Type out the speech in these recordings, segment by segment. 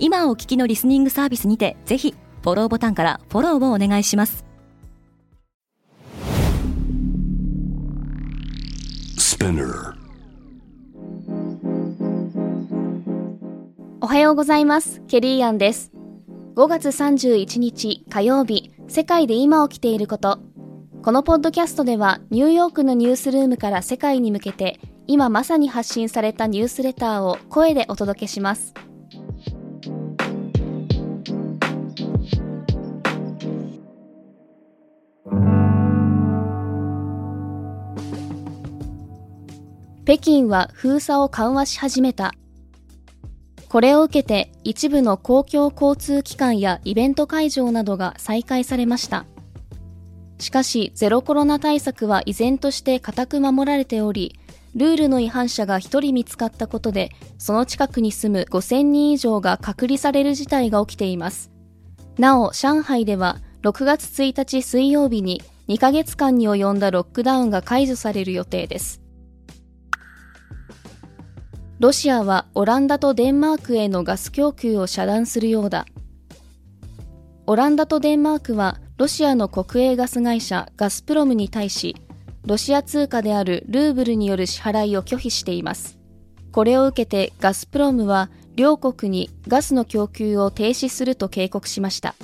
今お聞きのリスニングサービスにてぜひフォローボタンからフォローをお願いします。おはようございます。ケリーアンです。5月31日火曜日世界で今起きていること。このポッドキャストではニューヨークのニュースルームから世界に向けて今まさに発信されたニュースレターを声でお届けします北京は封鎖を緩和し始めた。これを受けて一部の公共交通機関やイベント会場などが再開されました。しかしゼロコロナ対策は依然として固く守られており、ルールの違反者が1人見つかったことで、その近くに住む5000人以上が隔離される事態が起きています。なお、上海では6月1日水曜日に2ヶ月間に及んだロックダウンが解除される予定です。ロシアはオランダとデンマークへのガス供給を遮断するようだ。オランダとデンマークはロシアの国営ガス会社ガスプロムに対し、ロシア通貨であるルーブルによる支払いを拒否しています。これを受けてガスプロムは両国にガスの供給を停止すると警告しました。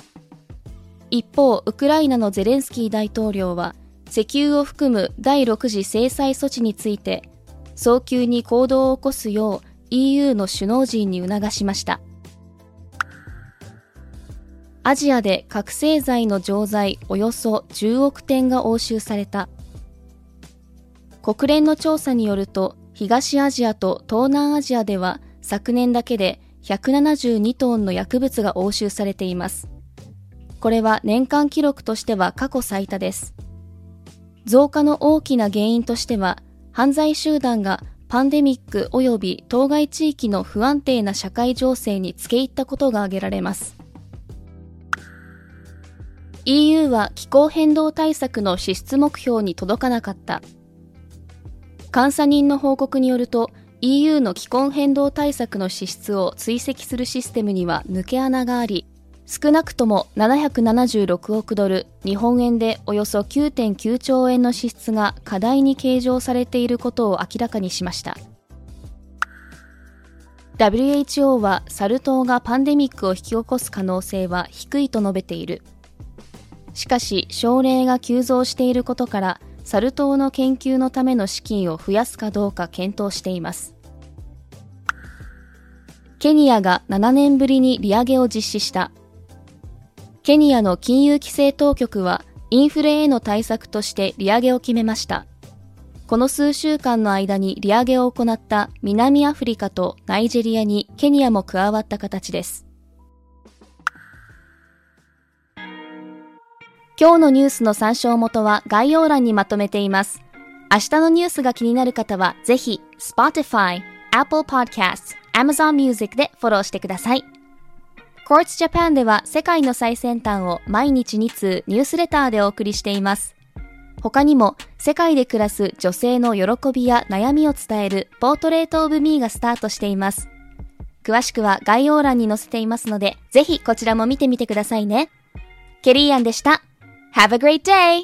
一方、ウクライナのゼレンスキー大統領は石油を含む第6次制裁措置について早急に行動を起こすよう EU の首脳陣に促しました。アジアで覚醒剤の錠剤およそ10億点が押収された。国連の調査によると、東アジアと東南アジアでは昨年だけで172トンの薬物が押収されています。これは年間記録としては過去最多です。増加の大きな原因としては、犯罪集団がパンデミック及び当該地域の不安定な社会情勢に付け入ったことが挙げられます。EU は気候変動対策の支出目標に届かなかった。監査人の報告によると、EU の気候変動対策の支出を追跡するシステムには抜け穴があり、少なくとも776億ドル、日本円でおよそ9.9兆円の支出が課題に計上されていることを明らかにしました。WHO はサル痘がパンデミックを引き起こす可能性は低いと述べている。しかし、症例が急増していることから、サル痘の研究のための資金を増やすかどうか検討しています。ケニアが7年ぶりに利上げを実施した。ケニアの金融規制当局はインフレへの対策として利上げを決めました。この数週間の間に利上げを行った南アフリカとナイジェリアにケニアも加わった形です。今日のニュースの参照元は概要欄にまとめています。明日のニュースが気になる方はぜひ Spotify、Apple Podcasts、Amazon Music でフォローしてください。Quartz Japan では世界の最先端を毎日2通ニュースレターでお送りしています。他にも世界で暮らす女性の喜びや悩みを伝えるポートレートオブミーがスタートしています。詳しくは概要欄に載せていますので、ぜひこちらも見てみてくださいね。ケリーアンでした。Have a great day!